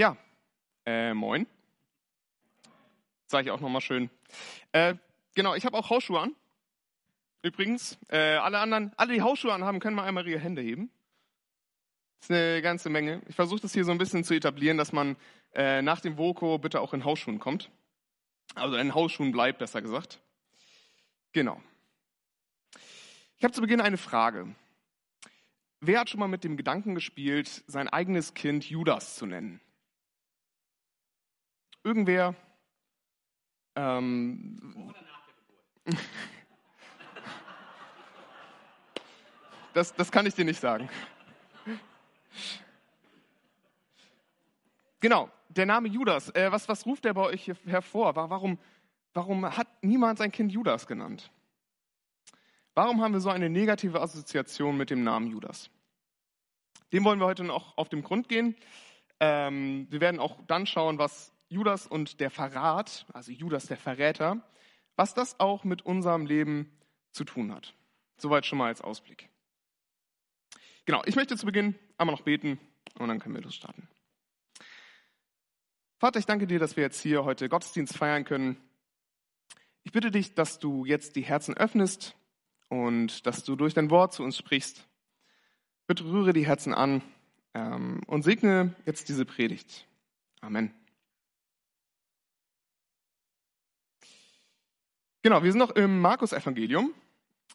Ja, äh, moin. Sag ich auch nochmal schön. Äh, genau, ich habe auch Hausschuhe an. Übrigens, äh, alle anderen, alle die Hausschuhe anhaben, können mal einmal ihre Hände heben. Das ist eine ganze Menge. Ich versuche das hier so ein bisschen zu etablieren, dass man äh, nach dem Voko bitte auch in Hausschuhen kommt. Also in Hausschuhen bleibt, besser gesagt. Genau. Ich habe zu Beginn eine Frage. Wer hat schon mal mit dem Gedanken gespielt, sein eigenes Kind Judas zu nennen? Irgendwer? Ähm, das, das kann ich dir nicht sagen. Genau, der Name Judas. Äh, was, was ruft der bei euch hervor? Warum, warum hat niemand sein Kind Judas genannt? Warum haben wir so eine negative Assoziation mit dem Namen Judas? Dem wollen wir heute noch auf den Grund gehen. Ähm, wir werden auch dann schauen, was Judas und der Verrat, also Judas der Verräter, was das auch mit unserem Leben zu tun hat. Soweit schon mal als Ausblick. Genau, ich möchte zu Beginn einmal noch beten und dann können wir losstarten. Vater, ich danke dir, dass wir jetzt hier heute Gottesdienst feiern können. Ich bitte dich, dass du jetzt die Herzen öffnest und dass du durch dein Wort zu uns sprichst. Bitte rühre die Herzen an ähm, und segne jetzt diese Predigt. Amen. Genau, wir sind noch im Markus-Evangelium.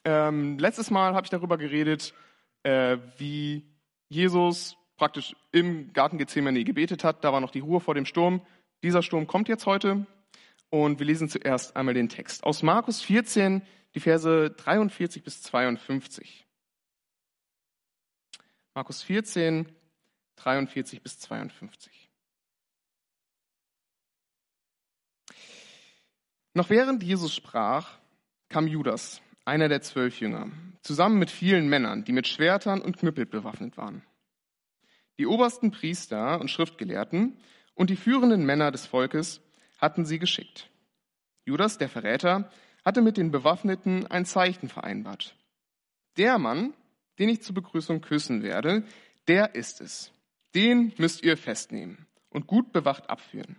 Ähm, letztes Mal habe ich darüber geredet, äh, wie Jesus praktisch im Garten Gethsemane gebetet hat. Da war noch die Ruhe vor dem Sturm. Dieser Sturm kommt jetzt heute und wir lesen zuerst einmal den Text aus Markus 14, die Verse 43 bis 52. Markus 14, 43 bis 52. Noch während Jesus sprach, kam Judas, einer der zwölf Jünger, zusammen mit vielen Männern, die mit Schwertern und Knüppel bewaffnet waren. Die obersten Priester und Schriftgelehrten und die führenden Männer des Volkes hatten sie geschickt. Judas, der Verräter, hatte mit den Bewaffneten ein Zeichen vereinbart. Der Mann, den ich zur Begrüßung küssen werde, der ist es. Den müsst ihr festnehmen und gut bewacht abführen.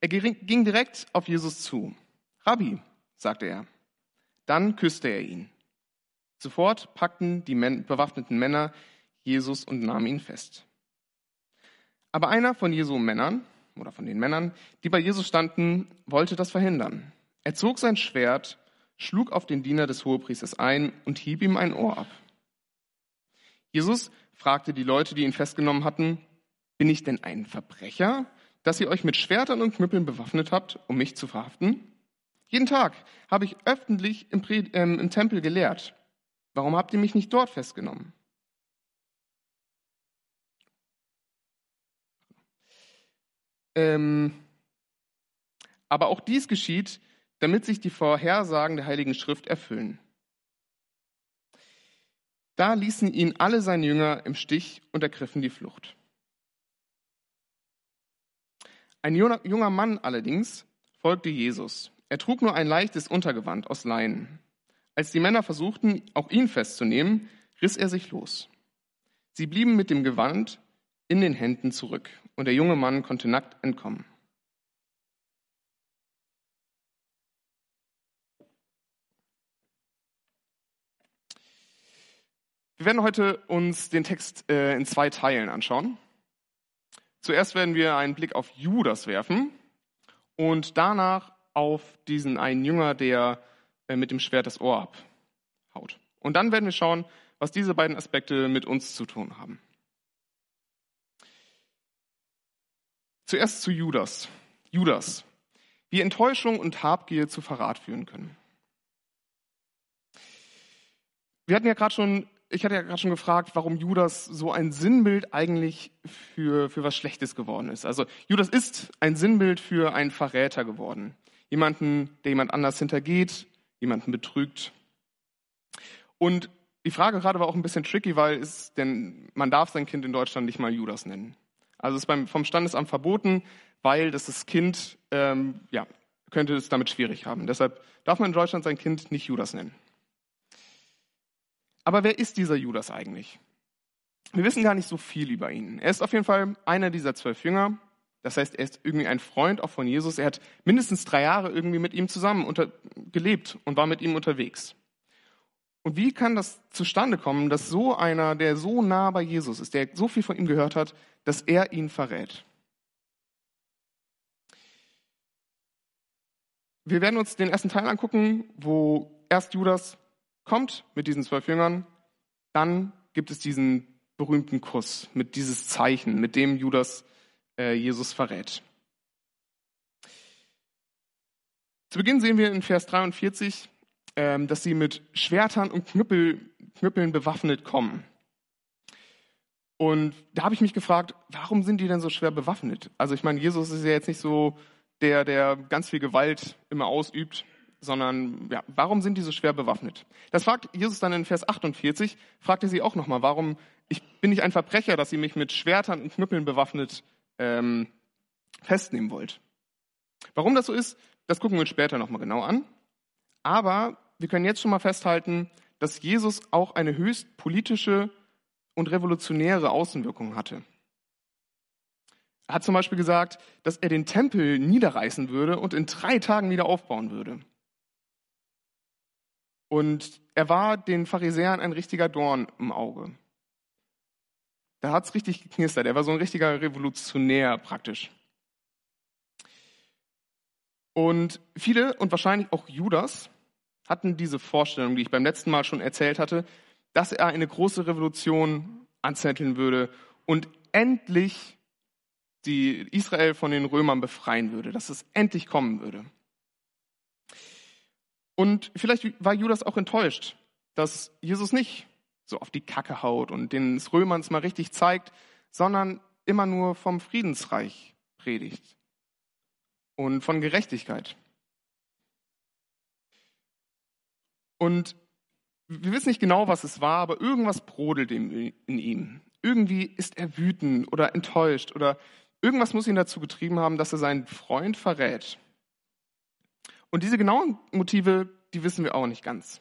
Er ging direkt auf Jesus zu. Rabbi, sagte er. Dann küsste er ihn. Sofort packten die bewaffneten Männer Jesus und nahmen ihn fest. Aber einer von Jesu Männern, oder von den Männern, die bei Jesus standen, wollte das verhindern. Er zog sein Schwert, schlug auf den Diener des Hohepriesters ein und hieb ihm ein Ohr ab. Jesus fragte die Leute, die ihn festgenommen hatten, bin ich denn ein Verbrecher, dass ihr euch mit Schwertern und Knüppeln bewaffnet habt, um mich zu verhaften? Jeden Tag habe ich öffentlich im, ähm, im Tempel gelehrt. Warum habt ihr mich nicht dort festgenommen? Ähm, aber auch dies geschieht, damit sich die Vorhersagen der Heiligen Schrift erfüllen. Da ließen ihn alle seine Jünger im Stich und ergriffen die Flucht. Ein junger Mann allerdings folgte Jesus. Er trug nur ein leichtes Untergewand aus Leinen. Als die Männer versuchten, auch ihn festzunehmen, riss er sich los. Sie blieben mit dem Gewand in den Händen zurück und der junge Mann konnte nackt entkommen. Wir werden heute uns den Text äh, in zwei Teilen anschauen. Zuerst werden wir einen Blick auf Judas werfen und danach auf diesen einen Jünger, der äh, mit dem Schwert das Ohr abhaut. Und dann werden wir schauen, was diese beiden Aspekte mit uns zu tun haben. Zuerst zu Judas. Judas. Wie Enttäuschung und Habgier zu Verrat führen können. Wir hatten ja gerade schon, ich hatte ja gerade schon gefragt, warum Judas so ein Sinnbild eigentlich für, für was Schlechtes geworden ist. Also Judas ist ein Sinnbild für einen Verräter geworden. Jemanden, der jemand anders hintergeht, jemanden betrügt. Und die Frage gerade war auch ein bisschen tricky, weil es, denn man darf sein Kind in Deutschland nicht mal Judas nennen. Also es ist beim, vom Standesamt verboten, weil das, das Kind ähm, ja, könnte es damit schwierig haben. Deshalb darf man in Deutschland sein Kind nicht Judas nennen. Aber wer ist dieser Judas eigentlich? wir wissen gar nicht so viel über ihn. Er ist auf jeden Fall einer dieser zwölf Jünger. Das heißt, er ist irgendwie ein Freund auch von Jesus. Er hat mindestens drei Jahre irgendwie mit ihm zusammen unter, gelebt und war mit ihm unterwegs. Und wie kann das zustande kommen, dass so einer, der so nah bei Jesus ist, der so viel von ihm gehört hat, dass er ihn verrät? Wir werden uns den ersten Teil angucken, wo erst Judas kommt mit diesen zwölf Jüngern, dann gibt es diesen berühmten Kuss mit dieses Zeichen, mit dem Judas äh, Jesus verrät. Zu Beginn sehen wir in Vers 43, ähm, dass sie mit Schwertern und Knüppel, Knüppeln bewaffnet kommen. Und da habe ich mich gefragt, warum sind die denn so schwer bewaffnet? Also ich meine, Jesus ist ja jetzt nicht so der, der ganz viel Gewalt immer ausübt, sondern ja, warum sind die so schwer bewaffnet? Das fragt Jesus dann in Vers 48, fragt er sie auch nochmal, warum ich bin nicht ein Verbrecher, dass ihr mich mit Schwertern und Knüppeln bewaffnet ähm, festnehmen wollt. Warum das so ist, das gucken wir uns später nochmal genau an. Aber wir können jetzt schon mal festhalten, dass Jesus auch eine höchst politische und revolutionäre Außenwirkung hatte. Er hat zum Beispiel gesagt, dass er den Tempel niederreißen würde und in drei Tagen wieder aufbauen würde. Und er war den Pharisäern ein richtiger Dorn im Auge. Da hat es richtig geknistert. Er war so ein richtiger Revolutionär praktisch. Und viele und wahrscheinlich auch Judas hatten diese Vorstellung, die ich beim letzten Mal schon erzählt hatte, dass er eine große Revolution anzetteln würde und endlich die Israel von den Römern befreien würde, dass es endlich kommen würde. Und vielleicht war Judas auch enttäuscht, dass Jesus nicht so auf die Kacke haut und den Römern mal richtig zeigt, sondern immer nur vom Friedensreich predigt und von Gerechtigkeit. Und wir wissen nicht genau, was es war, aber irgendwas brodelt in ihm. Irgendwie ist er wütend oder enttäuscht oder Irgendwas muss ihn dazu getrieben haben, dass er seinen Freund verrät. Und diese genauen Motive, die wissen wir auch nicht ganz.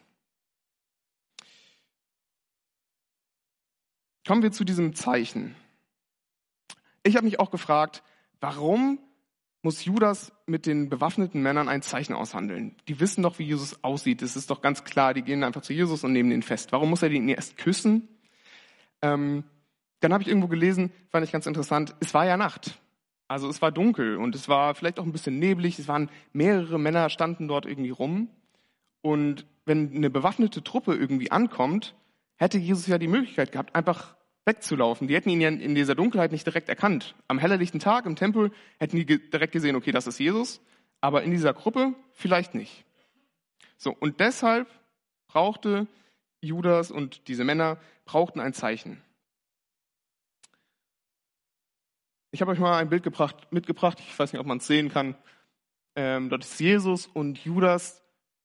Kommen wir zu diesem Zeichen. Ich habe mich auch gefragt, warum muss Judas mit den bewaffneten Männern ein Zeichen aushandeln? Die wissen doch, wie Jesus aussieht. Das ist doch ganz klar. Die gehen einfach zu Jesus und nehmen ihn fest. Warum muss er ihn erst küssen? Ähm, dann habe ich irgendwo gelesen, fand ich ganz interessant, es war ja Nacht. Also es war dunkel und es war vielleicht auch ein bisschen neblig. Es waren mehrere Männer standen dort irgendwie rum. Und wenn eine bewaffnete Truppe irgendwie ankommt, hätte Jesus ja die Möglichkeit gehabt, einfach wegzulaufen. Die hätten ihn ja in dieser Dunkelheit nicht direkt erkannt. Am hellerlichten Tag im Tempel hätten die direkt gesehen, okay, das ist Jesus. Aber in dieser Gruppe vielleicht nicht. So, und deshalb brauchte Judas und diese Männer brauchten ein Zeichen. Ich habe euch mal ein Bild gebracht, mitgebracht, ich weiß nicht, ob man es sehen kann. Ähm, dort ist Jesus und Judas,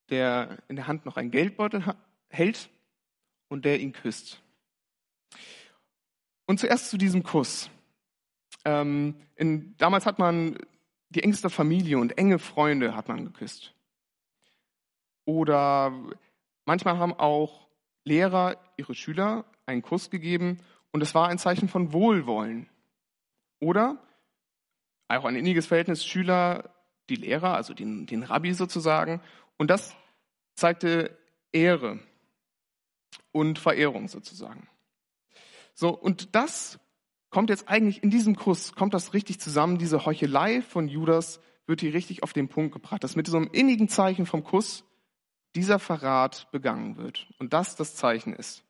der in der Hand noch einen Geldbeutel hält und der ihn küsst. Und zuerst zu diesem Kuss. Ähm, in, damals hat man die engste Familie und enge Freunde hat man geküsst. Oder manchmal haben auch Lehrer ihre Schüler einen Kuss gegeben und es war ein Zeichen von Wohlwollen. Oder auch ein inniges Verhältnis Schüler, die Lehrer, also den, den Rabbi sozusagen. Und das zeigte Ehre und Verehrung sozusagen. So, und das kommt jetzt eigentlich in diesem Kuss, kommt das richtig zusammen. Diese Heuchelei von Judas wird hier richtig auf den Punkt gebracht, dass mit so einem innigen Zeichen vom Kuss dieser Verrat begangen wird. Und das das Zeichen ist.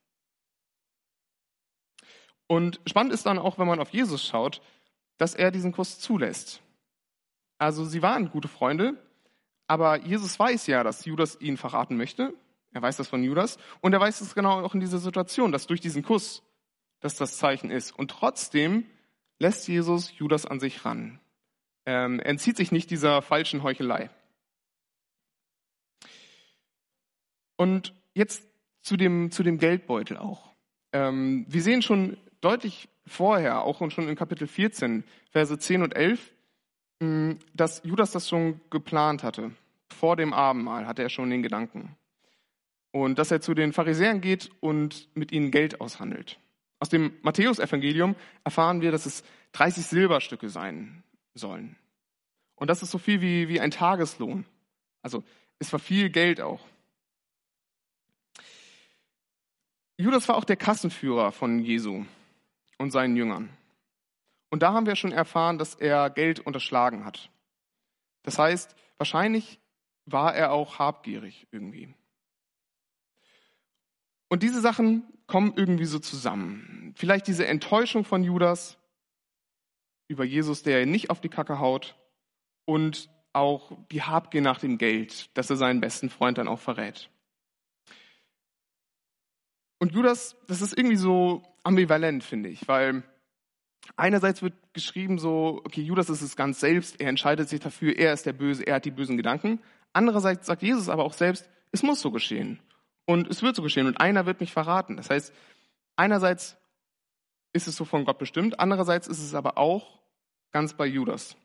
Und spannend ist dann auch, wenn man auf Jesus schaut, dass er diesen Kuss zulässt. Also sie waren gute Freunde, aber Jesus weiß ja, dass Judas ihn verraten möchte. Er weiß das von Judas und er weiß es genau auch in dieser Situation, dass durch diesen Kuss dass das Zeichen ist. Und trotzdem lässt Jesus Judas an sich ran. Ähm, er entzieht sich nicht dieser falschen Heuchelei. Und jetzt zu dem, zu dem Geldbeutel auch. Ähm, wir sehen schon deutlich vorher, auch schon in Kapitel 14, Verse 10 und 11, mm, dass Judas das schon geplant hatte. Vor dem Abendmahl hatte er schon den Gedanken. Und dass er zu den Pharisäern geht und mit ihnen Geld aushandelt. Aus dem Matthäusevangelium erfahren wir, dass es 30 Silberstücke sein sollen. Und das ist so viel wie, wie ein Tageslohn. Also es war viel Geld auch. Judas war auch der Kassenführer von Jesu und seinen Jüngern. Und da haben wir schon erfahren, dass er Geld unterschlagen hat. Das heißt, wahrscheinlich war er auch habgierig irgendwie. Und diese Sachen kommen irgendwie so zusammen. Vielleicht diese Enttäuschung von Judas über Jesus, der ihn nicht auf die Kacke haut, und auch die Habgier nach dem Geld, dass er seinen besten Freund dann auch verrät. Und Judas, das ist irgendwie so ambivalent, finde ich, weil einerseits wird geschrieben so, okay, Judas ist es ganz selbst, er entscheidet sich dafür, er ist der Böse, er hat die bösen Gedanken. Andererseits sagt Jesus aber auch selbst, es muss so geschehen. Und es wird so geschehen und einer wird mich verraten. Das heißt, einerseits ist es so von Gott bestimmt, andererseits ist es aber auch ganz bei Judas.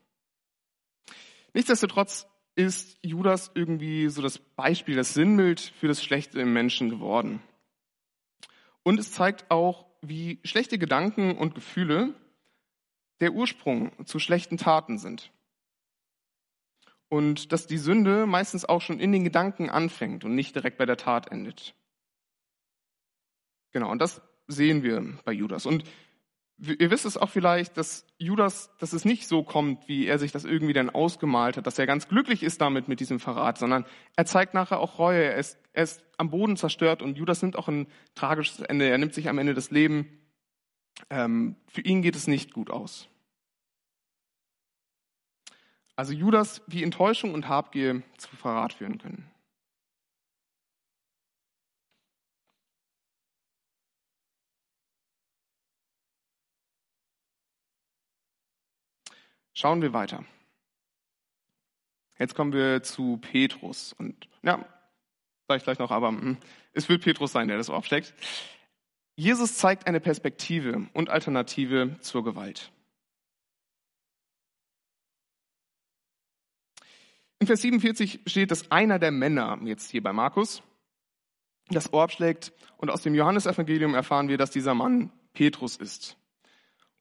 Nichtsdestotrotz ist Judas irgendwie so das Beispiel, das Sinnbild für das Schlechte im Menschen geworden. Und es zeigt auch, wie schlechte Gedanken und Gefühle der Ursprung zu schlechten Taten sind. Und dass die Sünde meistens auch schon in den Gedanken anfängt und nicht direkt bei der Tat endet. Genau, und das sehen wir bei Judas. Und ihr wisst es auch vielleicht, dass Judas, dass es nicht so kommt, wie er sich das irgendwie dann ausgemalt hat, dass er ganz glücklich ist damit mit diesem Verrat, sondern er zeigt nachher auch Reue. Er ist, er ist am Boden zerstört und Judas nimmt auch ein tragisches Ende. Er nimmt sich am Ende das Leben. Ähm, für ihn geht es nicht gut aus. Also Judas, wie Enttäuschung und Habgier zu Verrat führen können. Schauen wir weiter. Jetzt kommen wir zu Petrus. Und ja, sage ich gleich noch, aber hm, es wird Petrus sein, der das aufsteckt. Jesus zeigt eine Perspektive und Alternative zur Gewalt. In Vers 47 steht, dass einer der Männer, jetzt hier bei Markus, das Ohr abschlägt. Und aus dem Johannesevangelium erfahren wir, dass dieser Mann Petrus ist.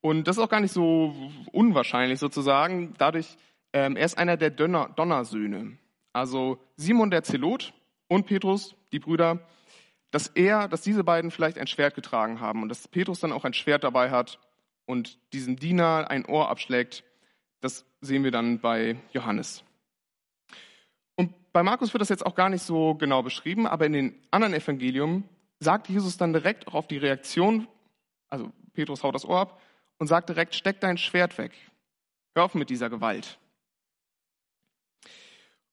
Und das ist auch gar nicht so unwahrscheinlich sozusagen. Dadurch, ähm, er ist einer der Donner, Donnersöhne. Also Simon der Zelot und Petrus, die Brüder, dass er, dass diese beiden vielleicht ein Schwert getragen haben und dass Petrus dann auch ein Schwert dabei hat und diesem Diener ein Ohr abschlägt. Das sehen wir dann bei Johannes. Und bei Markus wird das jetzt auch gar nicht so genau beschrieben, aber in den anderen Evangelium sagt Jesus dann direkt auch auf die Reaktion, also Petrus haut das Ohr ab, und sagt direkt, steck dein Schwert weg. Hör auf mit dieser Gewalt.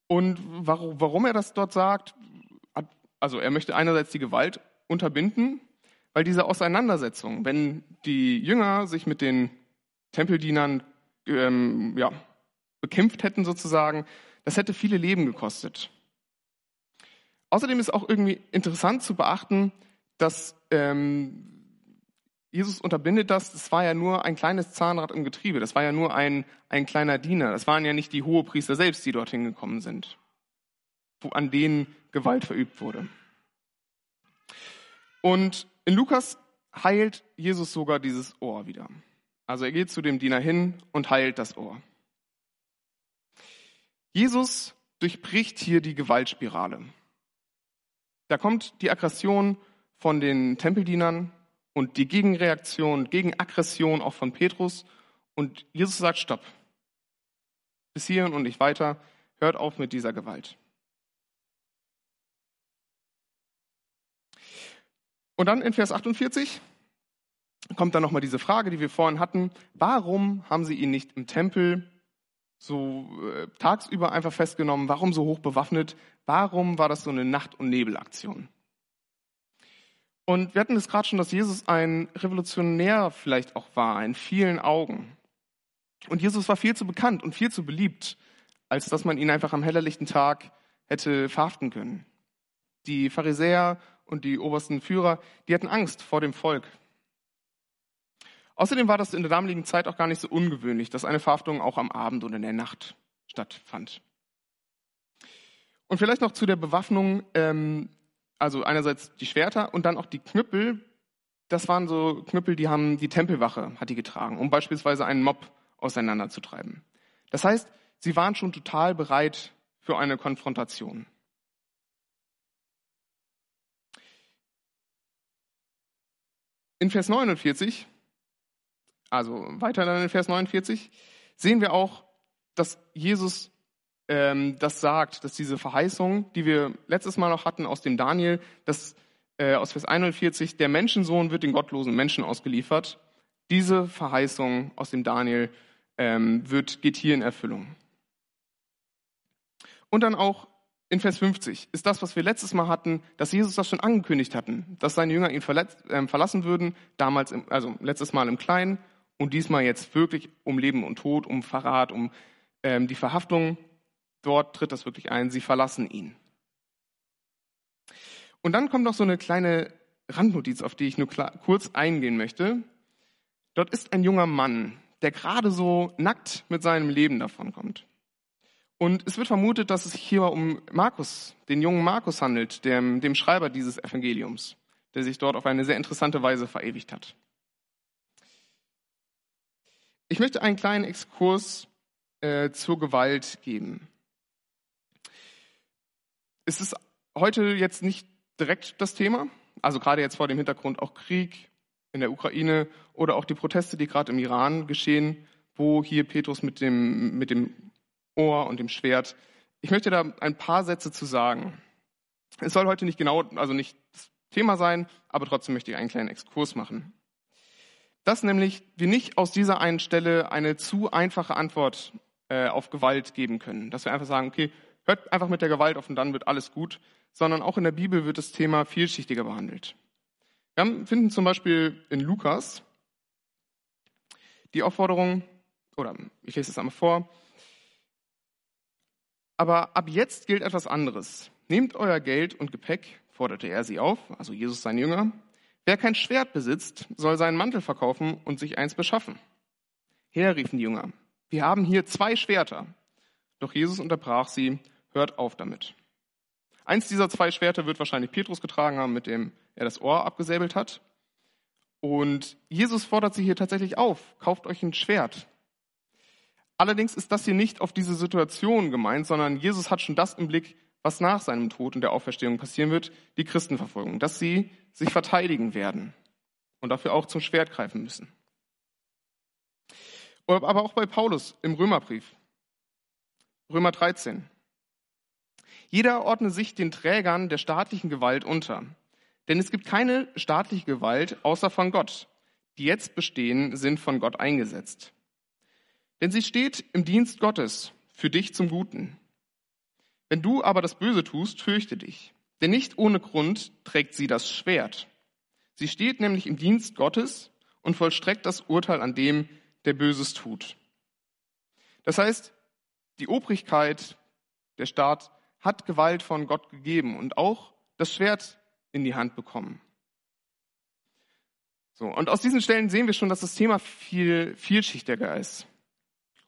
Und warum er das dort sagt, also er möchte einerseits die Gewalt unterbinden, weil diese Auseinandersetzung, wenn die Jünger sich mit den Tempeldienern ähm, ja, bekämpft hätten sozusagen, das hätte viele Leben gekostet. Außerdem ist auch irgendwie interessant zu beachten, dass ähm, Jesus unterbindet das, es war ja nur ein kleines Zahnrad im Getriebe, das war ja nur ein, ein kleiner Diener, das waren ja nicht die Hohepriester selbst, die dorthin gekommen sind, wo, an denen Gewalt verübt wurde. Und in Lukas heilt Jesus sogar dieses Ohr wieder. Also er geht zu dem Diener hin und heilt das Ohr. Jesus durchbricht hier die Gewaltspirale. Da kommt die Aggression von den Tempeldienern und die Gegenreaktion, Gegenaggression auch von Petrus. Und Jesus sagt, stopp. Bis hierhin und nicht weiter. Hört auf mit dieser Gewalt. Und dann in Vers 48 kommt dann nochmal diese Frage, die wir vorhin hatten. Warum haben sie ihn nicht im Tempel so äh, tagsüber einfach festgenommen? Warum so hoch bewaffnet? Warum war das so eine Nacht- und Nebelaktion? Und wir hatten es gerade schon, dass Jesus ein Revolutionär vielleicht auch war, in vielen Augen. Und Jesus war viel zu bekannt und viel zu beliebt, als dass man ihn einfach am hellerlichten Tag hätte verhaften können. Die Pharisäer und die obersten Führer, die hatten Angst vor dem Volk. Außerdem war das in der damaligen Zeit auch gar nicht so ungewöhnlich, dass eine Verhaftung auch am Abend oder in der Nacht stattfand. Und vielleicht noch zu der Bewaffnung. Ähm, also einerseits die Schwerter und dann auch die Knüppel, das waren so Knüppel, die haben die Tempelwache hat die getragen, um beispielsweise einen Mob auseinanderzutreiben. Das heißt, sie waren schon total bereit für eine Konfrontation. In Vers 49, also weiter dann in Vers 49, sehen wir auch, dass Jesus ähm, das sagt, dass diese Verheißung, die wir letztes Mal noch hatten aus dem Daniel, dass äh, aus Vers 41, der Menschensohn wird den gottlosen Menschen ausgeliefert. Diese Verheißung aus dem Daniel ähm, wird, geht hier in Erfüllung. Und dann auch in Vers 50 ist das, was wir letztes Mal hatten, dass Jesus das schon angekündigt hatten, dass seine Jünger ihn verletzt, äh, verlassen würden, damals, im, also letztes Mal im Kleinen und diesmal jetzt wirklich um Leben und Tod, um Verrat, um ähm, die Verhaftung. Dort tritt das wirklich ein, sie verlassen ihn. Und dann kommt noch so eine kleine Randnotiz, auf die ich nur kurz eingehen möchte. Dort ist ein junger Mann, der gerade so nackt mit seinem Leben davonkommt. Und es wird vermutet, dass es sich hier um Markus, den jungen Markus handelt, dem, dem Schreiber dieses Evangeliums, der sich dort auf eine sehr interessante Weise verewigt hat. Ich möchte einen kleinen Exkurs äh, zur Gewalt geben. Es ist heute jetzt nicht direkt das Thema, also gerade jetzt vor dem Hintergrund auch Krieg in der Ukraine oder auch die Proteste, die gerade im Iran geschehen, wo hier Petrus mit dem, mit dem Ohr und dem Schwert. Ich möchte da ein paar Sätze zu sagen. Es soll heute nicht genau, also nicht das Thema sein, aber trotzdem möchte ich einen kleinen Exkurs machen. Dass nämlich wir nicht aus dieser einen Stelle eine zu einfache Antwort äh, auf Gewalt geben können. Dass wir einfach sagen, okay, hört einfach mit der Gewalt auf und dann wird alles gut, sondern auch in der Bibel wird das Thema vielschichtiger behandelt. Wir finden zum Beispiel in Lukas die Aufforderung, oder ich lese es einmal vor, aber ab jetzt gilt etwas anderes. Nehmt euer Geld und Gepäck, forderte er sie auf, also Jesus sein Jünger. Wer kein Schwert besitzt, soll seinen Mantel verkaufen und sich eins beschaffen. Herr, riefen die Jünger, wir haben hier zwei Schwerter. Doch Jesus unterbrach sie, hört auf damit. Eins dieser zwei Schwerter wird wahrscheinlich Petrus getragen haben, mit dem er das Ohr abgesäbelt hat. Und Jesus fordert sie hier tatsächlich auf, kauft euch ein Schwert. Allerdings ist das hier nicht auf diese Situation gemeint, sondern Jesus hat schon das im Blick, was nach seinem Tod und der Auferstehung passieren wird, die Christenverfolgung, dass sie sich verteidigen werden und dafür auch zum Schwert greifen müssen. Aber auch bei Paulus im Römerbrief, Römer 13. Jeder ordne sich den Trägern der staatlichen Gewalt unter. Denn es gibt keine staatliche Gewalt außer von Gott. Die jetzt bestehen, sind von Gott eingesetzt. Denn sie steht im Dienst Gottes für dich zum Guten. Wenn du aber das Böse tust, fürchte dich. Denn nicht ohne Grund trägt sie das Schwert. Sie steht nämlich im Dienst Gottes und vollstreckt das Urteil an dem, der Böses tut. Das heißt, die Obrigkeit, der Staat hat Gewalt von Gott gegeben und auch das Schwert in die Hand bekommen. So, und aus diesen Stellen sehen wir schon, dass das Thema viel vielschichtiger ist.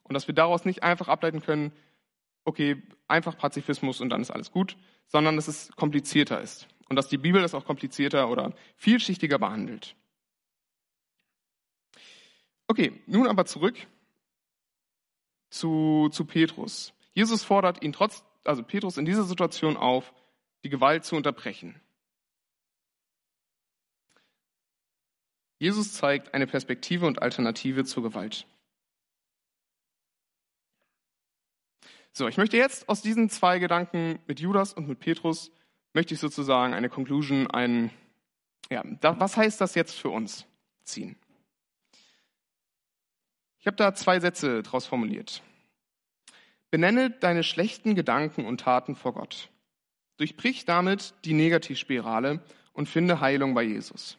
Und dass wir daraus nicht einfach ableiten können, okay, einfach Pazifismus und dann ist alles gut, sondern dass es komplizierter ist. Und dass die Bibel das auch komplizierter oder vielschichtiger behandelt. Okay, nun aber zurück zu, zu Petrus. Jesus fordert ihn trotz, also Petrus in dieser Situation auf, die Gewalt zu unterbrechen. Jesus zeigt eine Perspektive und Alternative zur Gewalt. So, ich möchte jetzt aus diesen zwei Gedanken mit Judas und mit Petrus, möchte ich sozusagen eine Conclusion, ein, ja, da, was heißt das jetzt für uns ziehen? Ich habe da zwei Sätze daraus formuliert. Benenne deine schlechten Gedanken und Taten vor Gott. Durchbrich damit die Negativspirale und finde Heilung bei Jesus.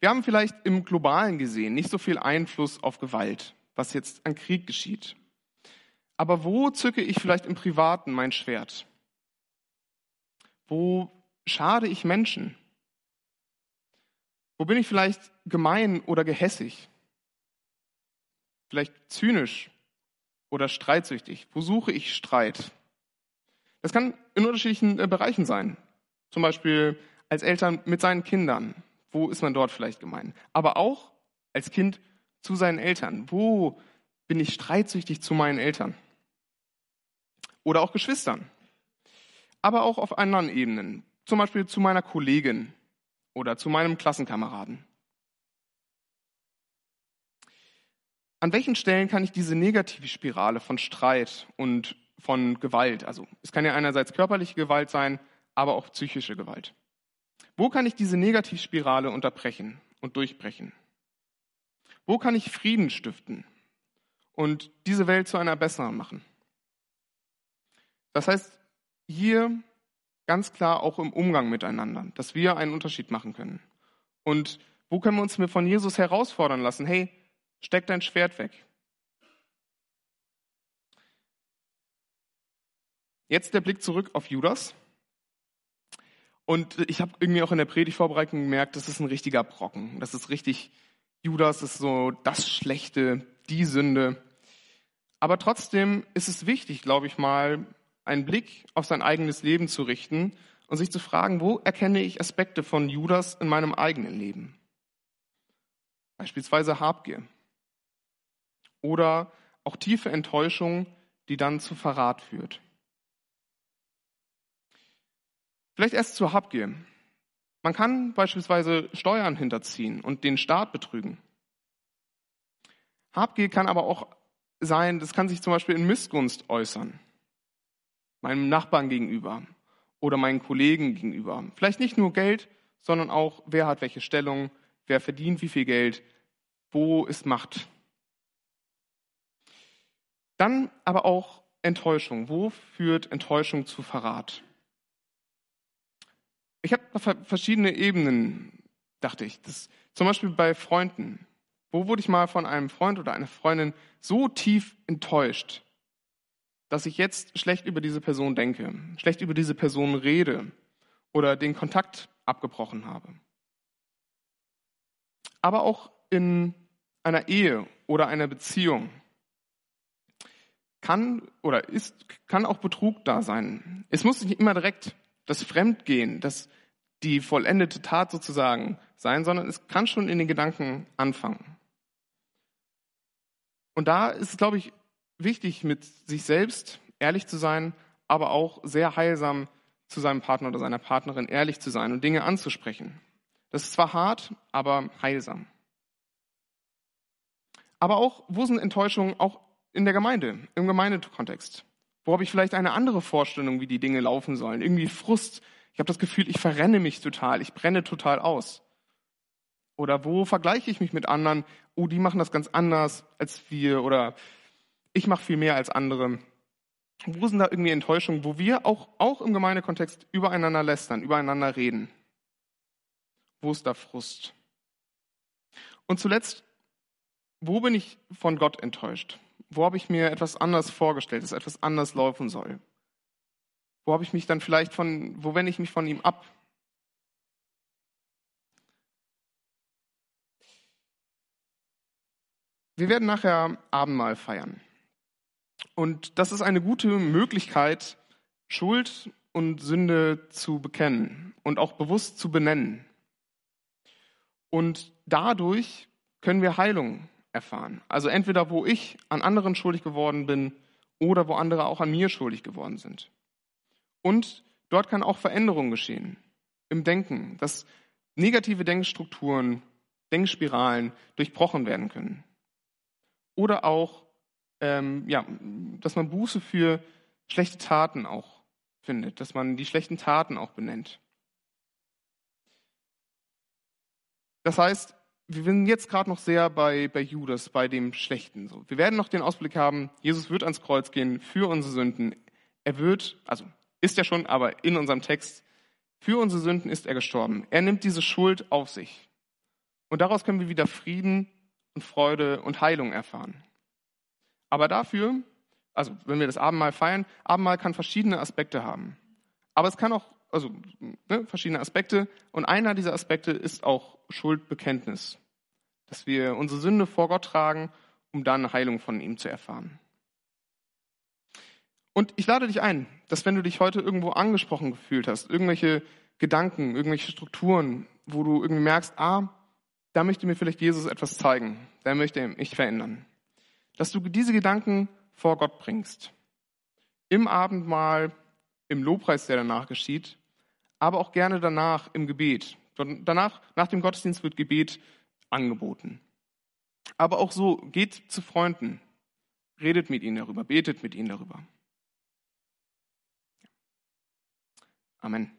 Wir haben vielleicht im globalen gesehen nicht so viel Einfluss auf Gewalt, was jetzt an Krieg geschieht. Aber wo zücke ich vielleicht im Privaten mein Schwert? Wo schade ich Menschen? Wo bin ich vielleicht gemein oder gehässig? Vielleicht zynisch oder streitsüchtig? Wo suche ich Streit? Das kann in unterschiedlichen äh, Bereichen sein. Zum Beispiel als Eltern mit seinen Kindern. Wo ist man dort vielleicht gemein? Aber auch als Kind zu seinen Eltern. Wo bin ich streitsüchtig zu meinen Eltern? Oder auch Geschwistern. Aber auch auf anderen Ebenen. Zum Beispiel zu meiner Kollegin oder zu meinem Klassenkameraden. An welchen Stellen kann ich diese negative Spirale von Streit und von Gewalt, also es kann ja einerseits körperliche Gewalt sein, aber auch psychische Gewalt. Wo kann ich diese Negativspirale unterbrechen und durchbrechen? Wo kann ich Frieden stiften und diese Welt zu einer besseren machen? Das heißt, hier ganz klar auch im Umgang miteinander, dass wir einen Unterschied machen können. Und wo können wir uns von Jesus herausfordern lassen? Hey, steck dein Schwert weg. Jetzt der Blick zurück auf Judas. Und ich habe irgendwie auch in der Predigtvorbereitung gemerkt, das ist ein richtiger Brocken. Das ist richtig, Judas ist so das Schlechte, die Sünde. Aber trotzdem ist es wichtig, glaube ich mal, einen Blick auf sein eigenes Leben zu richten und sich zu fragen, wo erkenne ich Aspekte von Judas in meinem eigenen Leben? Beispielsweise Habgier. Oder auch tiefe Enttäuschung, die dann zu Verrat führt. Vielleicht erst zur Habgier. Man kann beispielsweise Steuern hinterziehen und den Staat betrügen. Habgier kann aber auch sein, das kann sich zum Beispiel in Missgunst äußern. Meinem Nachbarn gegenüber oder meinen Kollegen gegenüber. Vielleicht nicht nur Geld, sondern auch, wer hat welche Stellung, wer verdient wie viel Geld, wo ist Macht. Dann aber auch Enttäuschung. Wo führt Enttäuschung zu Verrat? ich habe verschiedene Ebenen, dachte ich. Das, zum Beispiel bei Freunden. Wo wurde ich mal von einem Freund oder einer Freundin so tief enttäuscht, dass ich jetzt schlecht über diese Person denke, schlecht über diese Person rede oder den Kontakt abgebrochen habe. Aber auch in einer Ehe oder einer Beziehung kann oder ist, kann auch Betrug da sein. Es muss nicht immer direkt das Fremdgehen, das die vollendete Tat sozusagen sein, sondern es kann schon in den Gedanken anfangen. Und da ist es, glaube ich, wichtig, mit sich selbst ehrlich zu sein, aber auch sehr heilsam zu seinem Partner oder seiner Partnerin ehrlich zu sein und Dinge anzusprechen. Das ist zwar hart, aber heilsam. Aber auch, wo sind Enttäuschungen auch in der Gemeinde, im Gemeindekontext? Wo habe ich vielleicht eine andere Vorstellung, wie die Dinge laufen sollen? Irgendwie Frust. Ich habe das Gefühl, ich verrenne mich total, ich brenne total aus. Oder wo vergleiche ich mich mit anderen? Oh, die machen das ganz anders als wir. Oder ich mache viel mehr als andere. Wo sind da irgendwie Enttäuschungen, wo wir auch, auch im Gemeindekontext übereinander lästern, übereinander reden? Wo ist da Frust? Und zuletzt, wo bin ich von Gott enttäuscht? Wo habe ich mir etwas anders vorgestellt, dass etwas anders laufen soll? Wo habe ich mich dann vielleicht von, wo wende ich mich von ihm ab? Wir werden nachher Abendmahl feiern. Und das ist eine gute Möglichkeit, Schuld und Sünde zu bekennen und auch bewusst zu benennen. Und dadurch können wir Heilung erfahren. Also entweder wo ich an anderen schuldig geworden bin oder wo andere auch an mir schuldig geworden sind. Und dort kann auch Veränderung geschehen im Denken, dass negative Denkstrukturen, Denkspiralen durchbrochen werden können. Oder auch, ähm, ja, dass man Buße für schlechte Taten auch findet, dass man die schlechten Taten auch benennt. Das heißt, wir sind jetzt gerade noch sehr bei, bei Judas, bei dem Schlechten. So. Wir werden noch den Ausblick haben, Jesus wird ans Kreuz gehen für unsere Sünden. Er wird, also ist er schon, aber in unserem Text, für unsere Sünden ist er gestorben. Er nimmt diese Schuld auf sich. Und daraus können wir wieder Frieden und Freude und Heilung erfahren. Aber dafür, also wenn wir das Abendmahl feiern, Abendmahl kann verschiedene Aspekte haben. Aber es kann auch also ne, verschiedene Aspekte. Und einer dieser Aspekte ist auch Schuldbekenntnis. Dass wir unsere Sünde vor Gott tragen, um dann Heilung von ihm zu erfahren. Und ich lade dich ein, dass wenn du dich heute irgendwo angesprochen gefühlt hast, irgendwelche Gedanken, irgendwelche Strukturen, wo du irgendwie merkst, ah, da möchte mir vielleicht Jesus etwas zeigen, da möchte er mich verändern. Dass du diese Gedanken vor Gott bringst. Im Abendmahl, im Lobpreis, der danach geschieht, aber auch gerne danach im Gebet. Danach, nach dem Gottesdienst wird Gebet angeboten. Aber auch so, geht zu Freunden, redet mit ihnen darüber, betet mit ihnen darüber. Amen.